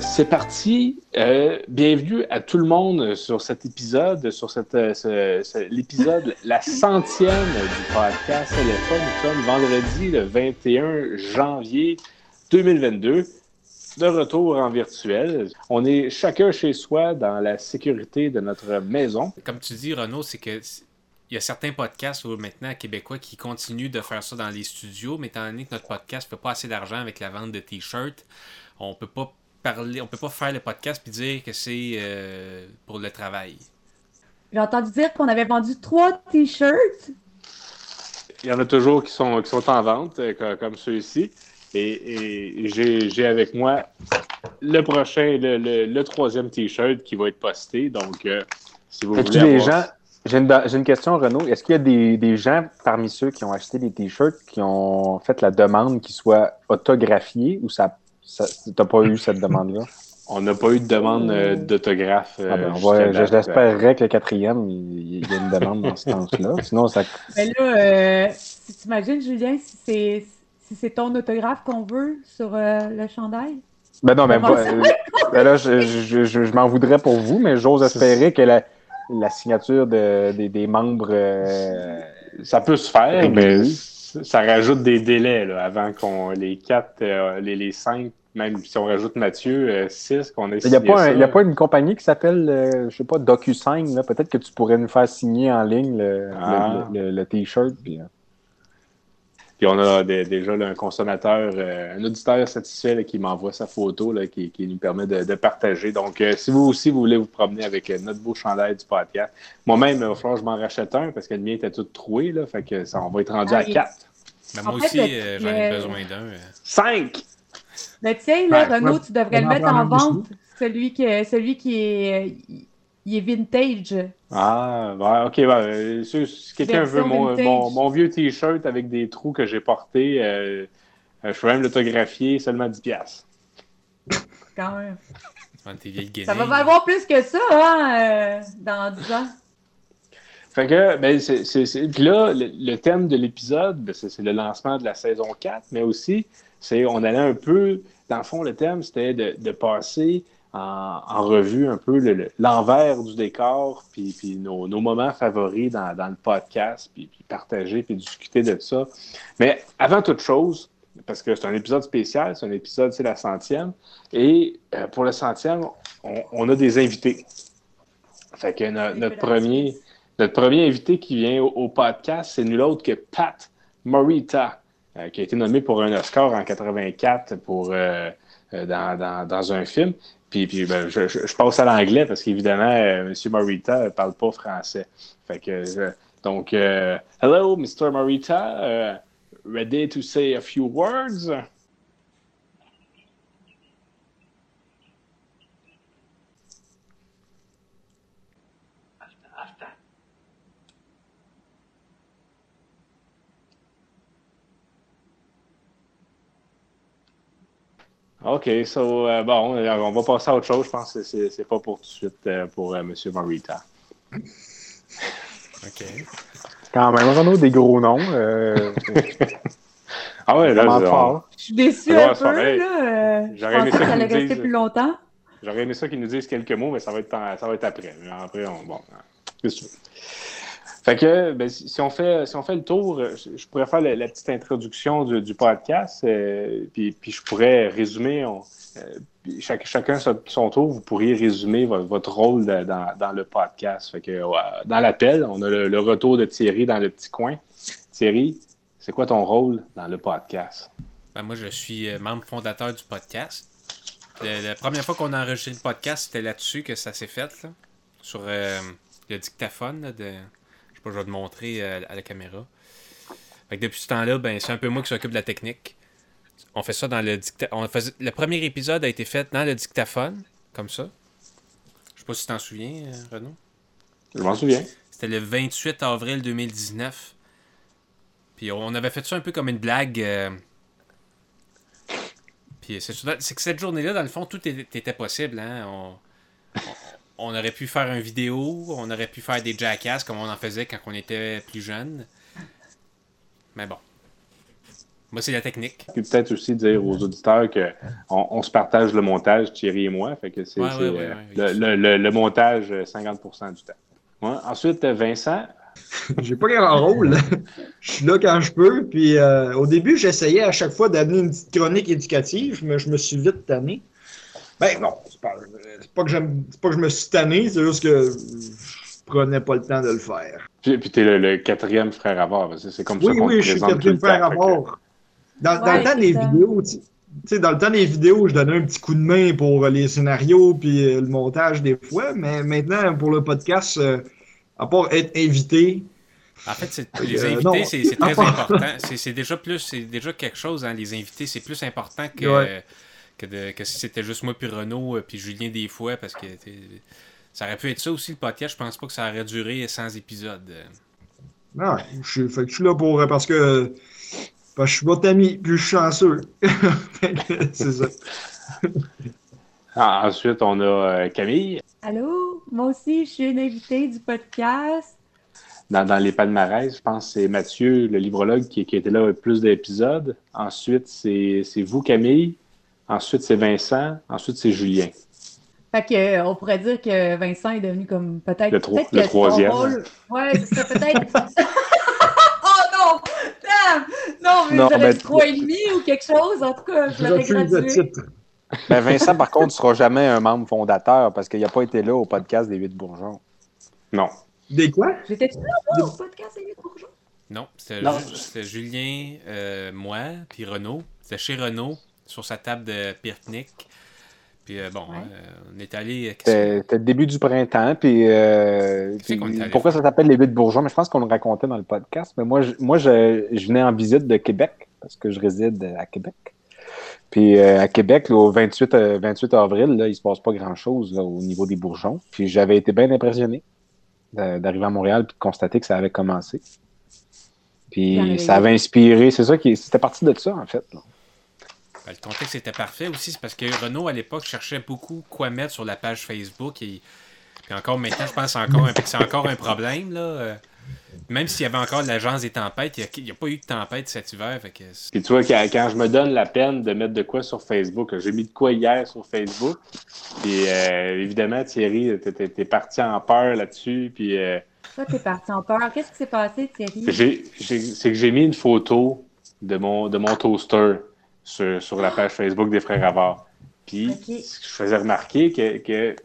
C'est parti. Euh, bienvenue à tout le monde sur cet épisode, sur cette, euh, l'épisode, la centième du podcast LFA. Nous sommes vendredi le 21 janvier 2022. De retour en virtuel. On est chacun chez soi dans la sécurité de notre maison. Comme tu dis, Renaud, c'est que il y a certains podcasts maintenant québécois qui continuent de faire ça dans les studios, mais étant donné que notre podcast ne fait pas assez d'argent avec la vente de t-shirts, on peut pas parler, on peut pas faire le podcast puis dire que c'est euh, pour le travail. J'ai entendu dire qu'on avait vendu trois t-shirts. Il y en a toujours qui sont, qui sont en vente, euh, co- comme ceux-ci. Et, et j'ai j'ai avec moi le prochain, le, le- le troisième T-shirt qui va être posté. Donc, euh, si vous voulez. des avoir- gens. J'ai une, j'ai une question, Renaud. Est-ce qu'il y a des, des gens parmi ceux qui ont acheté des t-shirts qui ont fait la demande qu'ils soient autographiés ou ça, ça t'as pas eu cette demande-là? On n'a pas eu de demande euh, d'autographe. euh, Ah ben, J'espérerais que le quatrième, il, il y a une demande dans ce sens-là. Sinon, ça. Mais là, euh, si tu imagines, Julien, si c'est si c'est ton autographe qu'on veut sur euh, le chandail? Ben non, mais euh, ben là, je, je, je- je m'en voudrais pour vous, mais j'ose espérer que la, la signature de- des, des membres. euh, Ça peut se faire, mais ça rajoute des délais là, avant qu'on les quatre, euh, les, les cinq, même si on rajoute Mathieu, euh, 6 qu'on a Il n'y a, pas une compagnie qui s'appelle, euh, je ne sais pas, DocuSign. Peut-être que tu pourrais nous faire signer en ligne le, ah. T-shirt. Euh. Puis, on a déjà un consommateur, un auditeur satisfait qui m'envoie sa photo, là, qui, nous permet de, partager. Donc, si vous aussi, vous voulez vous promener avec notre beau chandail du podcast, moi-même, il va que je m'en rachète un parce que le mien était tout troué. Là, fait que ça, on va être rendu à 4. Ben, moi aussi, j'en ai besoin d'un. 5! Le tien, là, Ouais, Renaud, tu devrais le mettre en vente. Celui qui, celui qui est, il est vintage. Ah, ouais, ok. si, si quelqu'un veut mon, mon, mon vieux t-shirt avec des trous que j'ai portés, euh, euh, je peux même l'autographier seulement 10$. piastres. Quand même. Ça va valoir plus que ça, hein, euh, dans 10 ans. Fait que, ben, c'est, c'est, c'est- Puis là, le, le thème de l'épisode, ben, c'est, c'est le lancement de la saison 4, mais aussi, c'est on allait un peu. Dans le fond, le thème, c'était de, de passer en, en revue un peu le- le- l'envers du décor, puis, puis nos, nos moments favoris dans, dans le podcast, puis, puis partager, puis discuter de ça. Mais avant toute chose, parce que c'est un épisode spécial, c'est un épisode, c'est la centième, et euh, pour le centième, on, on a des invités. Fait que no- notre premier. Notre premier invité qui vient au, au podcast, c'est nul autre que Pat Morita, qui a été nommé pour un Oscar en 84 pour, euh, euh, dans, dans- dans un film. Puis, puis ben, je, je- passe à l'anglais parce qu'évidemment, euh, M. Morita ne parle pas français. Fait que, je- donc, euh, hello, Mr. Morita. euh, ready to say a few words? OK, so, euh, bon, euh, on va passer à autre chose. Je pense que c'est c'est pas pour tout de suite euh, pour euh, M. Morita. Ok. Quand même, Renaud, des gros noms. euh, Ah ouais, là, je- on- fort. Je suis Ouais, un peu, là. euh, J'aurais aimé ça que ça allait qu'ils nous rester disent- plus longtemps. J'aurais aimé ça qu'ils nous disent quelques mots, mais ça va être, en- ça va être après. Mais après, on, bon, qu'est-ce que tu veux? Fait que, ben, si, on fait, si on fait le tour, euh, je, pourrais faire la, petite introduction du, podcast, euh, puis, puis je pourrais résumer, on- euh, chacun son, tour, vous pourriez résumer vo- votre rôle dans, dans le podcast. Fait que, dans l'appel, on a le, retour de Thierry dans le petit coin. Thierry, c'est quoi ton rôle dans le podcast? Ben, moi, je suis euh, membre fondateur du podcast. La première fois qu'on a enregistré le podcast, c'était là-dessus que ça s'est fait, là, sur le dictaphone. de... Je sais pas, je vais te montrer euh, à la caméra. Fait que depuis ce temps-là, ben, c'est un peu moi qui s'occupe de la technique. On fait ça dans le dictaphone. Le premier épisode a été fait dans le dictaphone, comme ça. Je sais pas si tu t'en souviens, euh, Renaud. Je m'en souviens. C'était le 28 avril 2019. Puis on avait fait ça un peu comme une blague. euh, Puis c'est que cette journée-là, dans le fond, tout était, était possible. Hein? On, on- aurait pu faire une vidéo, on aurait pu faire des jackasses comme on en faisait quand on était plus jeune. Mais bon. Moi, c'est la technique. Puis peut-être aussi dire aux auditeurs qu'on on se partage le montage, Thierry et moi. Fait que c'est Ouais, c'est, ouais, ouais, euh, ouais. le, le- le- le montage euh, 50% du temps. Ouais. Ensuite, euh, Vincent, J'ai pas grand rôle. je suis là quand je peux. Puis euh, au début, j'essayais à chaque fois d'amener une petite chronique éducative, mais je me suis vite tanné. Ben non, c'est pas, c'est pas que j'aime- c'est pas que je me suis tanné, c'est juste que je prenais pas le temps de le faire. puis, puis t'es le, le quatrième frère à voir. C'est c'est comme ça Oui, qu'on oui, te je suis tout quatrième le frère temps, à que- voir. Dans, dans Ouais, le temps des ça. vidéos, tu sais, dans le temps des vidéos, je donnais un petit coup de main pour les scénarios puis euh, le montage des fois, mais maintenant, pour le podcast, euh, à part être invité, En fait, c'est- Euh, les invités, non. c'est c'est très important. C'est c'est déjà plus, c'est déjà quelque chose, hein, les invités, c'est plus important que, Ouais. Que, de- que si c'était juste moi puis Renaud euh, puis Julien des fois, parce que ça aurait pu être ça aussi le podcast. Je pense pas que ça aurait duré 100 épisodes. Non, je, suis- fait que je suis là pour euh, parce que parce que je suis votre ami, puis je suis chanceux. C'est ça. Ah, ensuite, on a euh, Camille Allô? Moi aussi, je suis une invitée du podcast. dans, dans les palmarès. Je pense que c'est Mathieu, le librologue, qui, qui était là avec plus d'épisodes. Ensuite, c'est vous, Camille. Ensuite, c'est Vincent. Ensuite, c'est Julien. Fait que, euh, on pourrait dire que Vincent est devenu comme peut-être. Le tro- le troisième. rôle- Ouais, c'est peut-être. oh non! Damn! Non, mais Non, j'aurais trois et demi ou quelque chose? En tout cas, je l'aurais gradué. titre. Ben, Vincent, par contre, ne sera jamais un membre fondateur parce qu'il n'a pas été là au podcast des Huit Bourgeons. Non. Des quoi? J'étais-tu là, au podcast des Bourgeons? Non, c'était Julien, euh, moi, puis Renaud. C'était chez Renaud, sur sa table de pique-nique. Puis euh, bon, Ouais. euh, on est allé. euh, C'était c'était le début du printemps. Puis, euh, pourquoi ça s'appelle les Huit Bourgeons? Mais je pense qu'on le racontait dans le podcast. Mais moi, je, moi je, je venais en visite de Québec parce que je réside à Québec. Puis euh, à Québec, là, au 28, euh, 28 avril, là, il se passe pas grand-chose au niveau des bourgeons. Puis j'avais été bien impressionné d'arriver à Montréal et de constater que ça avait commencé. Puis ça avait inspiré, c'est ça qui c'était parti de ça en fait. là. Ben, le contexte était parfait aussi, c'est parce que Renaud, à l'époque, cherchait beaucoup quoi mettre sur la page Facebook. Et, puis encore maintenant, je pense que c'est encore un, c'est encore un problème. Là. Euh, Même s'il y avait encore l'agence des tempêtes, il n'y a, pas eu de tempête cet hiver. Fait que c'est- Puis tu vois, quand, quand je me donne la peine de mettre de quoi sur Facebook, j'ai mis de quoi hier sur Facebook. Puis euh, évidemment, Thierry, t'es- parti en peur là-dessus. Puis euh, Toi, t'es parti en peur. Qu'est-ce qui s'est passé, Thierry? c'est que j'ai mis une photo de mon, de mon toaster sur, sur la page Facebook des Frères Avard. Puis Ok. je faisais remarquer que, que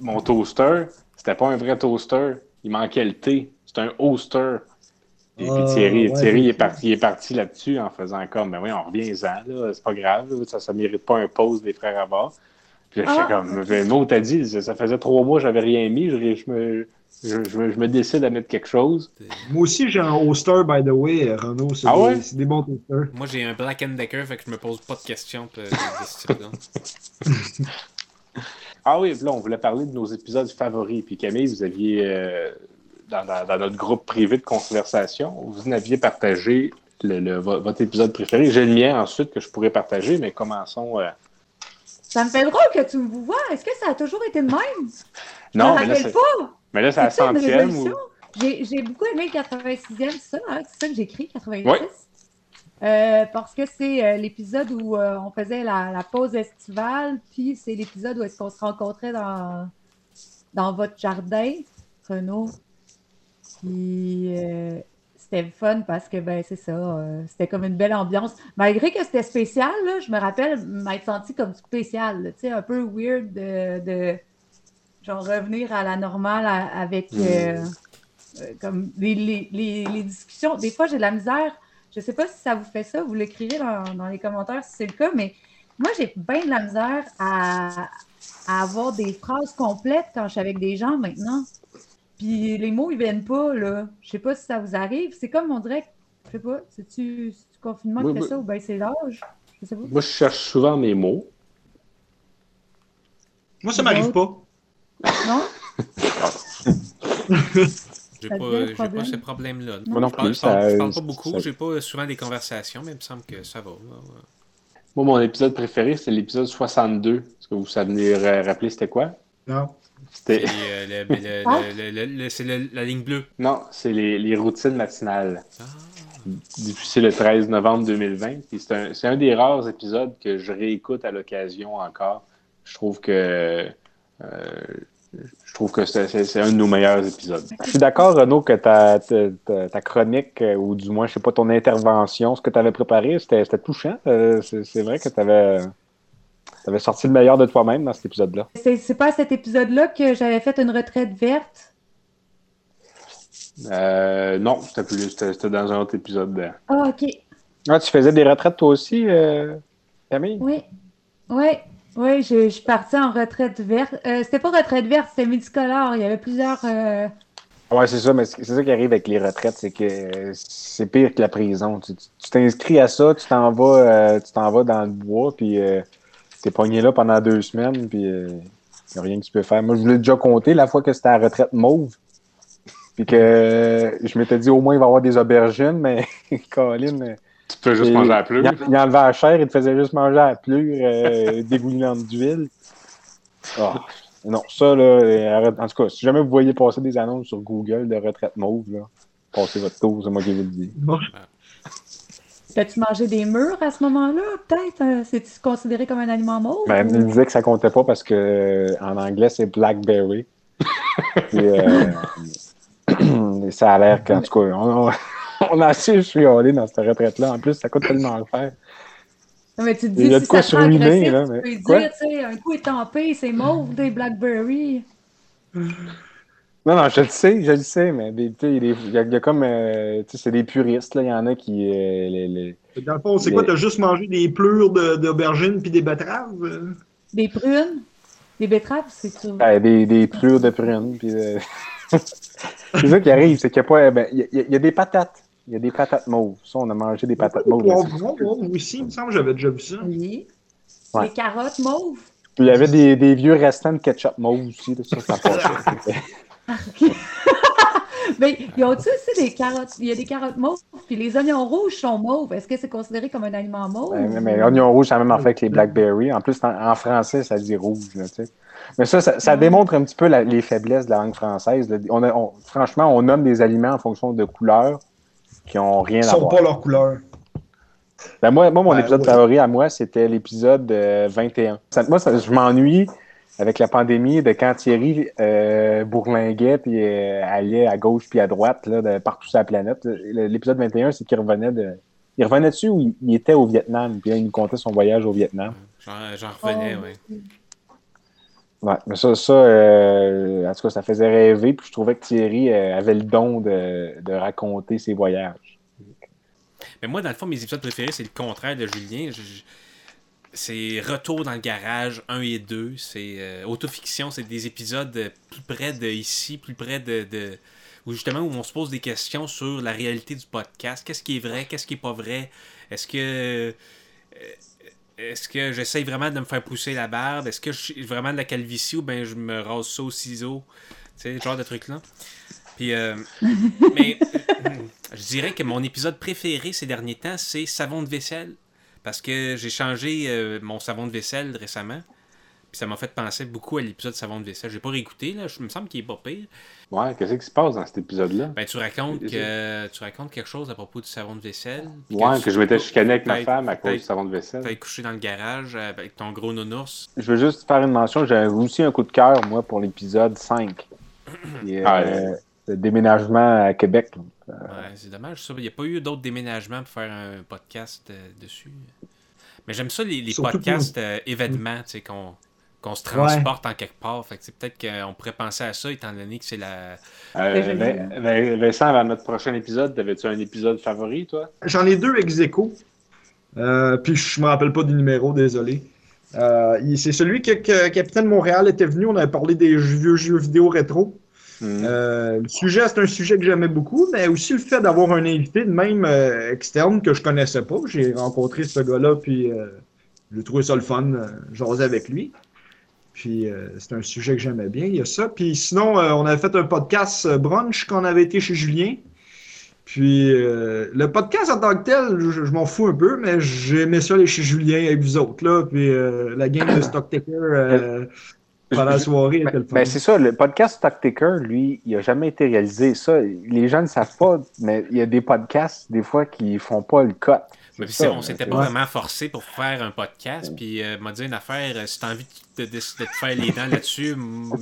mon toaster, c'était pas un vrai toaster. Il manquait le T. C'était un hoster. Puis, puis Ah, Thierry, ouais, Thierry est parti, est parti là-dessus en faisant comme, ben oui, on revient-en, là, c'est pas grave, ça ne mérite pas un pause des frères Avard. Puis là, j'étais Ah. comme, mais t'as dit, ça, ça faisait trois mois, j'avais rien mis, je, je me, je, je me- je me décide à mettre quelque chose. Moi aussi, j'ai un hoster, by the way, Renaud. C'est Ah des, ouais? c'est des bons toasters. Moi, j'ai un Black and Decker, fait que je me pose pas de questions de, de. Ah oui, là, on voulait parler de nos épisodes favoris. Puis Camille, vous aviez, euh, dans, dans- dans notre groupe privé de conversation, vous n'aviez partagé le, le- vo- votre épisode préféré. J'ai le mien ensuite que je pourrais partager, mais commençons. euh, Ça me fait drôle que tu me vois. Est-ce que ça a toujours été de même? Non, je mais me là, rappelle pas. Mais là, c'est la centième. Ou... J'ai beaucoup aimé le 86e, c'est ça, hein? c'est ça que j'écris, 86. Oui. Euh, parce que c'est euh, l'épisode où euh, on faisait la, la pause estivale, puis c'est l'épisode où est-ce qu'on se rencontrait dans, dans votre jardin, Renaud. Puis c'était fun parce que ben c'est ça, c'était comme une belle ambiance. Malgré que c'était spécial, là, je me rappelle m'être senti comme spécial, tu sais, un peu weird de, de genre revenir à la normale à- avec euh, euh, comme les, les- les- les discussions. Des fois, j'ai de la misère. Je sais pas si ça vous fait ça, vous l'écrirez dans, dans les commentaires si c'est le cas, mais moi, j'ai bien de la misère à, à avoir des phrases complètes quand je suis avec des gens maintenant. Puis les mots, ils viennent pas, là. Je sais pas si ça vous arrive. C'est comme, on dirait, que- je sais pas, c'est-tu le confinement qui fait ça ou bien c'est l'âge? Je sais pas. Moi, je cherche souvent mes mots. Moi, ça m'arrive pas. Non? J'ai pas, pas ce problème-là. Moi non plus, je parle- ça- je parle pas beaucoup, ça- j'ai pas souvent des conversations, mais il me semble que ça va. Moi, mon épisode préféré, c'est l'épisode 62. Est-ce que vous savez ra- rappeler c'était quoi? Non. C'était... Euh, le- mais le- Ah. le- le- le- le- c'est le- la ligne bleue. Non, c'est les, les routines matinales. Ah. diffusé le 13 novembre 2020. C'est un, c'est un des rares épisodes que je réécoute à l'occasion encore. Je trouve que euh, je trouve que c'est, un de nos meilleurs épisodes. Je suis d'accord, Renaud, que ta, ta, ta- ta chronique, euh, ou du moins, je sais pas, ton intervention, ce que tu avais préparé, c'était touchant. Euh, c'est vrai que tu avais, sorti le meilleur de toi-même dans cet épisode-là. C'est pas à cet épisode-là que j'avais fait une retraite verte? Euh, non, c'était dans un autre épisode. de- Ah, OK. Ah, tu faisais des retraites toi aussi, euh, Camille? Oui. Oui. Oui, je, je suis partie en retraite verte. Euh, c'était pas retraite verte, c'était multicolore. Il y avait plusieurs. euh, Ouais, c'est ça, mais c'est ça qui arrive avec les retraites, c'est que c'est pire que la prison. Tu t'inscris à ça, tu t'en vas, euh, tu t'en vas dans le bois, puis euh, t'es pogné là pendant deux semaines, puis il a rien que tu peux faire. Moi, je voulais déjà compter la fois que c'était à la retraite mauve, puis que je m'étais dit au moins il va y avoir des aubergines, mais Colin, Tu peux juste Et- manger à la pleure. il, il enlevait la chair, il te faisait juste manger à la plure euh, dégoulinante d'huile. Ah, non, ça, là, euh, arrête- en tout cas, si jamais vous voyez passer des annonces sur Google de retraite mauve, là, passez votre tour, c'est moi qui vous le dis. T'as-tu mangé des murs à ce moment-là? Peut-être? euh, C'est-tu considéré comme un aliment mauve? Ben, ou- il disait que ça comptait pas parce que euh, en anglais, c'est Blackberry. Puis, euh, ça a l'air qu'en tout cas, on, on, on a assez chialé dans cette retraite-là. En plus, ça coûte tellement cher. Non, mais tu te il dis, y a de si quoi ça là, tu mais- peux Quoi? dire, tu sais, un coup est tempé, c'est mauve, des blackberries. Non, non, je le sais, je le sais, mais des- tu sais, il y, a- il y a- il y a comme. euh, tu sais, c'est des puristes, là. Il y en a qui. euh, les- les- Dans le fond, c'est Mais- quoi? T'as juste mangé des plures de- d'aubergines puis des betteraves? Des prunes, des betteraves, c'est sûr. ben, des, des plures de prunes. puis, euh, c'est ça qui arrive, c'est qu'il y a pas. ben, il y, a- il y a des patates. Il y a des patates mauves. Ça, on a mangé des patates mauves. Poivron, aussi. il me semble que j'avais déjà vu ça. Oui. Ouais. Les carottes mauves? Puis il y avait des, des vieux restants de ketchup mauve aussi. là, ça, ça passait. Mais ils ont-tu aussi des carottes? Il y a des carottes mauves, puis les oignons rouges sont mauves. Est-ce que c'est considéré comme un aliment mauve? Ben, mais l'oignon rouge, c'est la même affaire que les blackberries. En plus, en, en français, ça dit rouge. Là, tu sais. Mais ça, ça, ça Ah. démontre un petit peu la- les faiblesses de la langue française. On a- on- franchement, on nomme des aliments en fonction de couleurs qui n'ont rien Ils à sont voir. pas leur couleur. Ben, moi, moi, mon Ben, épisode ouais. favori à moi, c'était l'épisode euh, 21. Ça- moi, ça- je m'ennuie avec la pandémie de quand Thierry euh, bourlinguait puis euh, allait à gauche puis à droite là, de partout sur la planète. L'épisode 21, c'est qu'il revenait de. Il revenait dessus ou il, il était au Vietnam, puis là, il nous contait son voyage au Vietnam? J'en j'en revenais, Oh, oui. Ouais, mais ça, ça euh, en tout cas, ça faisait rêver, puis je trouvais que Thierry euh, avait le don de, de raconter ses voyages. Mais moi, dans le fond, mes épisodes préférés, c'est le contraire de Julien. C'est Retour dans le garage 1 et 2. C'est euh, autofiction. C'est des épisodes plus près de ici, plus près de, de- Où justement, où on se pose des questions sur la réalité du podcast. Qu'est-ce qui est vrai? Qu'est-ce qui est pas vrai? Est-ce que. Est-ce que j'essaye vraiment de me faire pousser la barbe? Est-ce que je suis vraiment de la calvitie ou bien je me rase ça au ciseau? Tu sais, ce genre de trucs-là. Puis, euh, mais euh, je dirais que mon épisode préféré ces derniers temps, c'est savon de vaisselle. Parce que j'ai changé euh, mon savon de vaisselle récemment. Puis ça m'a fait penser beaucoup à l'épisode savon de vaisselle. J'ai pas réécouté, là. Je me semble qu'il est pas pire. Ouais, qu'est-ce qui se passe dans cet épisode-là? Ben, tu racontes que tu racontes quelque chose à propos du savon de vaisselle. Ouais, que je m'étais chicané avec ma femme à cause du savon de vaisselle. T'as couché dans le garage euh, avec ton gros nounours. Je veux juste faire une mention, j'ai aussi un coup de cœur, moi, pour l'épisode 5. Et, euh, Ah, le déménagement à Québec. là. Ouais, c'est dommage ça. Il n'y a pas eu d'autres déménagements pour faire un podcast euh, dessus. Mais j'aime ça, les, podcasts euh, événements, tu sais, qu'on qu'on se transporte en quelque part. Fait que c'est peut-être qu'on pourrait penser à ça, étant donné que c'est la. Euh, Vincent, avant notre prochain épisode, t'avais-tu un épisode favori, toi? J'en ai deux ex aequo. Euh, puis je me rappelle pas du numéro, désolé. Euh, c'est celui que, que Capitaine Montréal était venu, on avait parlé des vieux jeux vidéo rétro. Hmm. Euh, le sujet, c'est un sujet que j'aimais beaucoup, mais aussi le fait d'avoir un invité de même euh, externe que je connaissais pas. J'ai rencontré ce gars-là, puis euh, j'ai trouvé ça le fun, euh, jaser avec lui. Puis euh, c'est un sujet que j'aimais bien, il y a ça. Puis sinon, euh, on avait fait un podcast euh, brunch quand on avait été chez Julien. Puis euh, le podcast en tant que tel, je, je m'en fous un peu, mais j'aimais ça aller chez Julien avec vous autres, là. Puis la game de Stock Taker, pendant la soirée. Ben, ben, c'est ça, le podcast Stock Taker, lui, il n'a jamais été réalisé. Ça, les gens ne savent pas, mais il y a des podcasts, des fois, qui font pas le cut. Mais ça, on s'était pas vraiment forcé pour faire un podcast. Puis, euh, m'a dit une affaire, euh, si t'as envie de, de, de, te faire les dents là-dessus,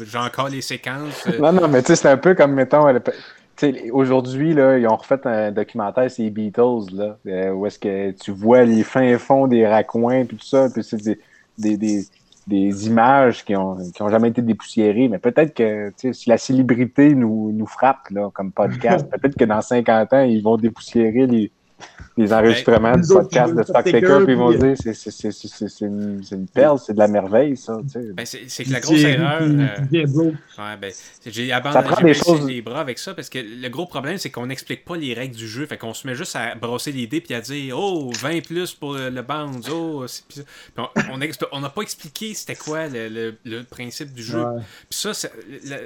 j'ai encore les séquences. Euh. Non, non, mais tu sais, c'est un peu comme, mettons, aujourd'hui, là, ils ont refait un documentaire, c'est les Beatles, là, où est-ce que tu vois les fins fonds des raccoins, puis tout ça, puis c'est des, des, des, des, images qui ont, qui ont jamais été dépoussiérées. Mais peut-être que si la célébrité nous, nous frappe, là, comme podcast, peut-être que dans 50 ans, ils vont dépoussiérer les, les enregistrements du podcast de Stocktaker, puis ils vont dire c'est une, une perle, c'est de la merveille, ça. Ben, c'est que la grosse erreur. Euh, ouais, ben, j'ai abandonné choses... les bras avec ça parce que le gros problème, c'est qu'on n'explique pas les règles du jeu. Fait qu'on se met juste à brosser l'idée puis à dire Oh, 20 plus pour le bounce, oh, on n'a pas expliqué c'était quoi le, le, principe du jeu. Puis ça, ça,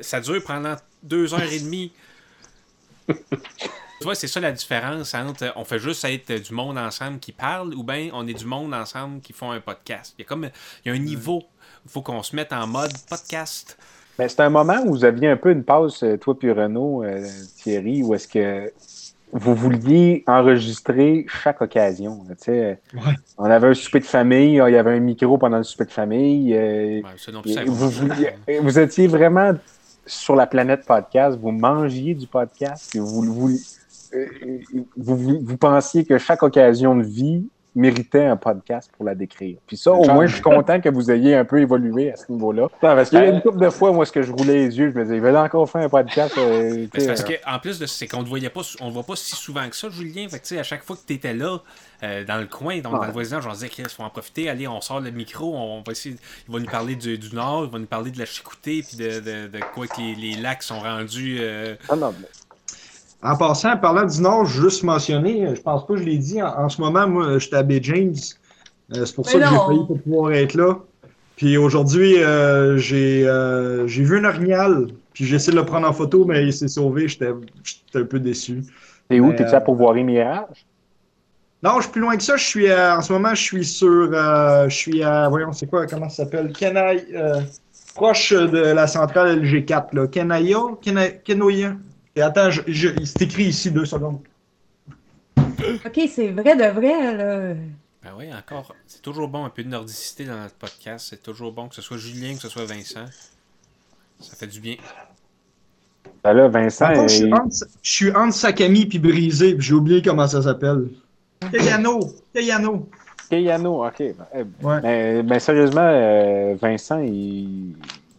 ça dure pendant deux heures et demie. Tu vois, c'est ça la différence entre on fait juste être du monde ensemble qui parle ou bien on est du monde ensemble qui font un podcast. Il y a comme il y a un niveau. Il faut qu'on se mette en mode podcast. Mais c'est un moment où vous aviez un peu une pause, euh, toi puis Renaud, euh, Thierry, où est-ce que vous vouliez enregistrer chaque occasion. Ouais. On avait un souper de famille, il y avait un micro pendant le souper de famille. Euh, vous, vous, étiez vraiment sur la planète podcast, vous mangiez du podcast, et vous, vous, euh, vous, vous, pensiez que chaque occasion de vie méritait un podcast pour la décrire. Puis ça, au moins, je suis content que vous ayez un peu évolué à ce niveau-là. Parce qu'il y a une couple de fois, moi, ce que je roulais les yeux, je me disais, il va encore faire un podcast. Euh, parce euh. qu'en plus de c'est qu'on ne voyait pas, on voit pas si souvent que ça, Julien. Fait que, à chaque fois que tu étais là, dans le coin, donc dans le voisinage, on disait, il faut en profiter, allez, on sort le micro, on va essayer, il va nous parler du, Nord, il va nous parler de la Chicouté, puis de, de, quoi que les, lacs sont rendus. Ah non, mais en passant, en parlant du Nord, juste mentionner, je pense pas que je l'ai dit, en, ce moment, moi, je suis à Bay James. Euh, c'est pour ça que j'ai payé pour pouvoir être là. Puis aujourd'hui, euh, euh, j'ai vu un orignal, puis j'ai essayé de le prendre en photo, mais il s'est sauvé. J'étais un peu déçu. Et où? T'es-tu à Pourvoirie Mirage? Non, je suis plus loin que ça. Je suis en ce moment, je suis sur. je suis à. Voyons, c'est quoi, comment ça s'appelle? Kenai. proche de la centrale LG4, là. Kenaya? Kenoya? Et attends, je, c'est écrit ici deux secondes. Ok, c'est vrai de vrai, là. Ben oui, encore. C'est toujours bon un peu de nordicité dans notre podcast. C'est toujours bon que ce soit Julien, que ce soit Vincent. Ça fait du bien. Ben là, Vincent. je, suis entre, Sakami puis Brisé, puis j'ai oublié comment ça s'appelle. Kayano. Kayano. Kayano, ok. Ben, eh, ben, ben, sérieusement, euh, Vincent, il,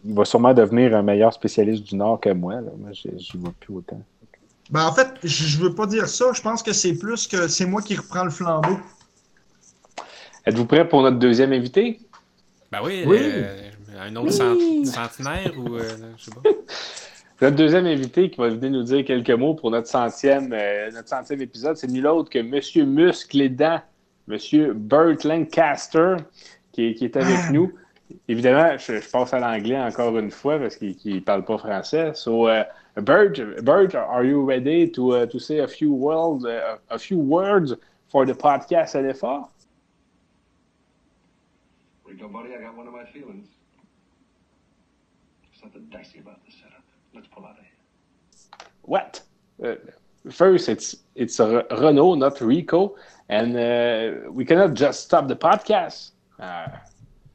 il va sûrement devenir un meilleur spécialiste du Nord que moi. Là. Moi, je ne vois plus autant. Ben, en fait, je ne veux pas dire ça. Je pense que c'est plus que c'est moi qui reprends le flambeau. Êtes-vous prêt pour notre deuxième invité? Ben oui, euh, un autre centenaire ou euh, je sais pas. Notre deuxième invité qui va venir nous dire quelques mots pour notre centième, euh, notre centième épisode, c'est nul autre que M. Muscle et Dents, M. Burt Lancaster, qui, qui est avec ah. nous. Évidemment, je, je passe à l'anglais encore une fois parce qu'il ne parle pas français. So, uh, Bert, Bert, are you ready to, uh, to say a few, words, uh, a few words for the podcast LFR? Rico, buddy, I got one of my feelings. Something dicey about the setup. Let's pull out of here. What? Uh, first, it's it's Renault, not Rico, and uh, we cannot just stop the podcast.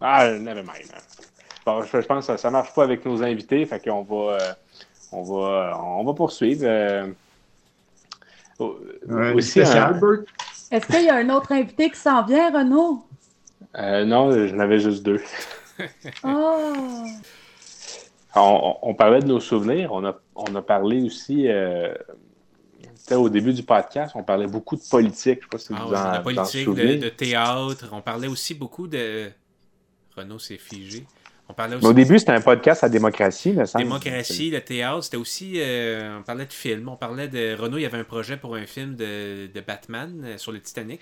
Ah, never mind. Bon, je, pense que ça ne marche pas avec nos invités, fait qu'on va, euh, on va, on va poursuivre. Euh, aussi, Est-ce qu'il y a un autre invité qui s'en vient, Renaud? Euh, non, j'en avais juste deux. oh. on, on, parlait de nos souvenirs. On a, on a parlé aussi, au début du podcast, on parlait beaucoup de politique. Je sais pas si ah vous en, de politique, de, de, théâtre. On parlait aussi beaucoup de Renault s'est figé. On parlait aussi au début, c'était un podcast à démocratie, me Démocratie, le théâtre, c'était aussi. Euh, on parlait de films. On parlait de. Renault, il y avait un projet pour un film de, de Batman euh, sur le Titanic.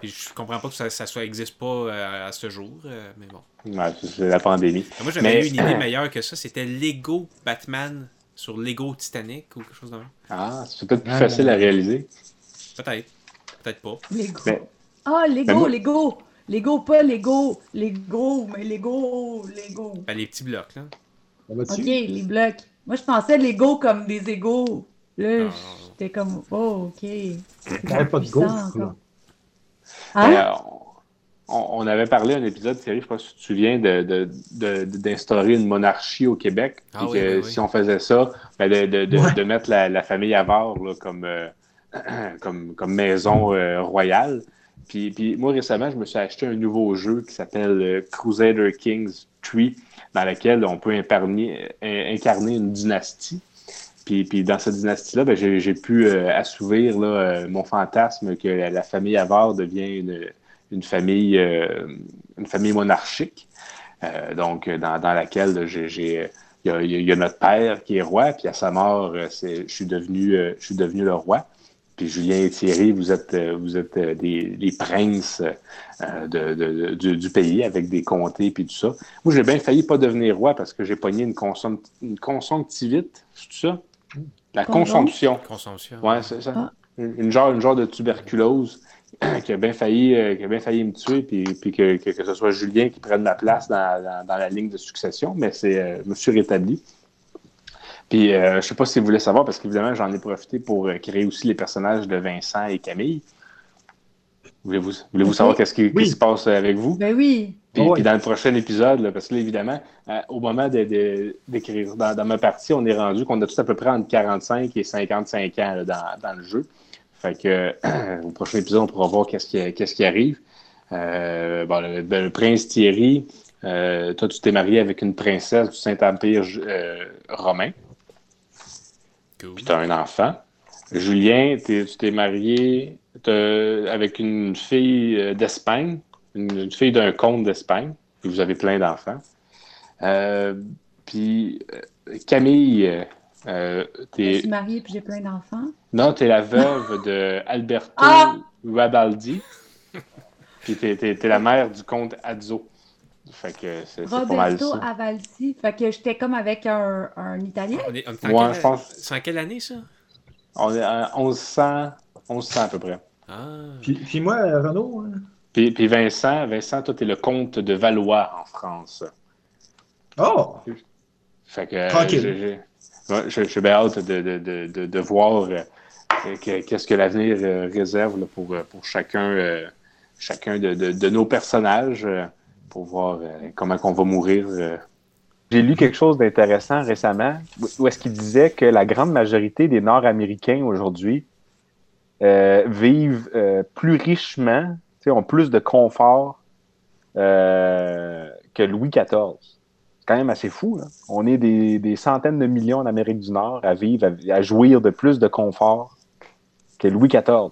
Puis je comprends pas que ça, ça existe pas euh, à, ce jour, mais bon. Ouais, c'est la pandémie. Moi, j'avais eu une idée meilleure que ça. C'était Lego Batman sur Lego Titanic ou quelque chose de même. Ah, c'est peut-être plus facile à réaliser. Peut-être. Peut-être pas. Lego. Ah, Lego, Lego. Lego, pas Lego. Lego, mais Lego, Lego. Ben, les petits blocs, là. Ok, les blocs. Moi, je pensais Lego comme des égaux. Là, non, j'étais comme, oh, ok. Avait pas de go. Ben, Hein? on, on avait parlé un épisode, Thierry, je sais pas si tu te souviens, de- de- de- d'instaurer une monarchie au Québec. Ah oui, que oui, oui. si on faisait ça, ben de, de- de- Ouais. de mettre la, la famille Avard là, comme, euh, comme, comme maison euh, royale. Puis, puis moi, récemment, je me suis acheté un nouveau jeu qui s'appelle euh, Crusader Kings 3, dans lequel on peut incarner, in- incarner une dynastie. Puis, puis dans cette dynastie-là, ben, j'ai pu euh, assouvir euh, mon fantasme que la, famille Avard devient une, une famille, une famille monarchique. Donc, dans, dans laquelle j'ai-. Il y, a, notre père qui est roi, puis à sa mort, c'est- je suis devenu, je suis devenu le roi. Puis Julien et Thierry, vous êtes, euh, vous êtes euh, des, des princes euh, de, de- de- du, du pays avec des comtés puis tout ça. Moi, j'ai bien failli pas devenir roi parce que j'ai pogné une, consom une consomptivite, c'est tout ça? La Pardon? consomption. Consomption. Ouais, c'est ça. Ah. Une, genre, une genre de tuberculose qui a bien failli, euh, qui a bien failli me tuer, puis, puis que, que, que ce soit Julien qui prenne ma place dans, dans- dans la ligne de succession, mais c'est, euh, je me suis rétabli. Puis, euh, je ne sais pas si vous voulez savoir, parce qu'évidemment, j'en ai profité pour euh, créer aussi les personnages de Vincent et Camille. Voulez-vous, voulez-vous Ok. savoir qu'est-ce qui, Oui. se passe avec vous? Ben oui. Puis, puis dans le prochain épisode, là, parce que là, évidemment, euh, au moment de- de- d'écrire, dans, dans ma partie, on est rendu qu'on a tous à peu près entre 45 et 55 ans là, dans, dans le jeu. Fait que au prochain épisode, on pourra voir qu'est-ce qui, qu'est-ce qui arrive. Euh, bon, le, ben, le prince Thierry, euh, toi, tu t'es marié avec une princesse du Saint-Empire euh, romain, Cool. puis tu as un enfant. Julien, t'es- tu t'es marié t'as- avec une fille euh, d'Espagne, une, une fille d'un comte d'Espagne, puis vous avez plein d'enfants. Euh, puis euh, Camille, euh, euh, Je suis mariée puis j'ai plein d'enfants. non, t'es la veuve de Alberto Ah! Rabaldi, puis t'es, t'es- t'es la mère du comte Azzo. Fait que c'est, c'est pas mal Roberto ça. Avalsi. Fait que j'étais comme avec un, un Italien. On est, on est en Ouais, quelle- je pense- C'est en quelle année, ça? On est à 1100, 1100 à peu près. Ah. Puis, puis moi, Renaud, hein? Puis, puis Vincent, Vincent, toi, t'es le comte de Valois en France. Oh! Fait que euh, Tranquille. j'ai- bien hâte de, de, de, de, de voir euh, que- qu'est-ce que l'avenir euh, réserve là, pour, pour chacun, euh, chacun de, de, de nos personnages euh, pour voir euh, comment qu'on va mourir. euh. J'ai lu quelque chose d'intéressant récemment où est-ce qu'il disait que la grande majorité des Nord-Américains aujourd'hui euh, vivent euh, plus richement, ont plus de confort euh, que Louis XIV. C'est quand même assez fou. là. On est des, des centaines de millions en Amérique du Nord à vivre, à, à jouir de plus de confort que Louis XIV.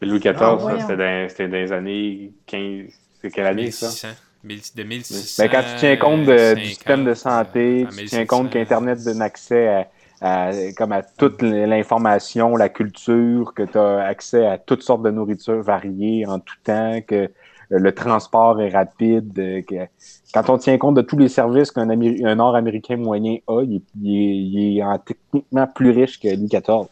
Louis XIV, Ah, dans, c'était dans les années 15. C'est quelle année ça? 1600. Mille- De 1600. Mais Ben, quand tu tiens compte de- du système de 50, santé, à tu tiens compte 1700, qu'Internet donne accès à, à- comme à toute l'information, la culture, que tu as accès à toutes sortes de nourriture variées en tout temps, que euh, le transport est rapide, euh, que quand on tient compte de tous les services qu'un Améri- un Nord-Américain moyen a, il est, il est- il est en- techniquement plus riche que Louis XIV.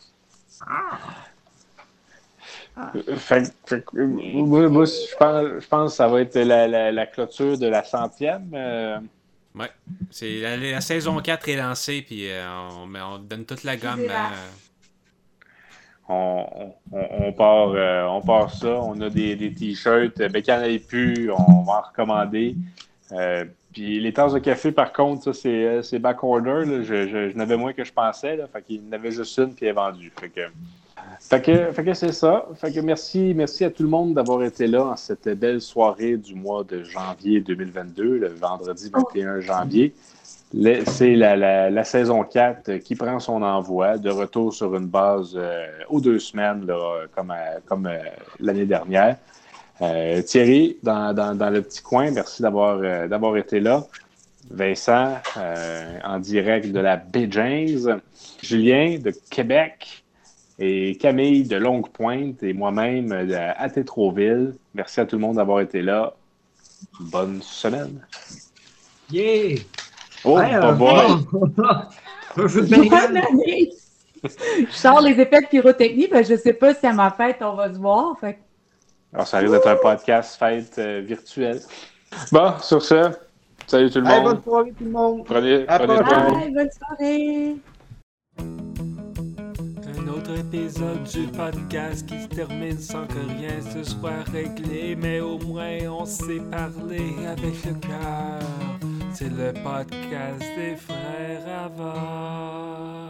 Fait, fait que, euh, moi, moi, je, pense, je pense que ça va être la, la, la clôture de la centième. euh, Ouais. C'est la, la saison 4 est lancée, puis euh, on, mais on donne toute la gomme. Euh, on, on, on part, euh, on part ça. On a des, des t-shirts. Euh, Ben, en ait plus, on va en recommander. Euh, puis les tasses de café, par contre, ça, c'est, euh, c'est back order. là. Je, je, je n'avais moins que je pensais. Là. Fait qu'il y en avait juste une, puis elle est vendue. Fait que, fait que, fait que c'est ça. Fait que merci, merci à tout le monde d'avoir été là en cette belle soirée du mois de janvier 2022, le vendredi 21 janvier. C'est la, la- la saison 4 qui prend son envoi, de retour sur une base euh, aux deux semaines, là, comme, à- comme euh, l'année dernière. Euh, Thierry, dans, dans- dans le petit coin, merci d'avoir euh, d'avoir été là. Vincent, euh, en direct de la Baie James. Julien, de Québec. Et Camille, de Longue Pointe. Et moi-même, à Tétroville. Merci à tout le monde d'avoir été là. Bonne semaine. Yeah! Oh, euh, Bonne année! Je sors les effets de pyrotechnie, ben je sais pas si à ma fête on va se voir. Fait que Alors, ça risque d'être un podcast fête euh, virtuel. Bon, sur ce, salut tout le Hey, monde. bonne soirée tout le monde. Prenez, À prenez bonne soirée! Épisode du podcast qui se termine sans que rien se soit réglé, mais au moins on s'est parlé avec le cœur. C'est le podcast des frères Avars.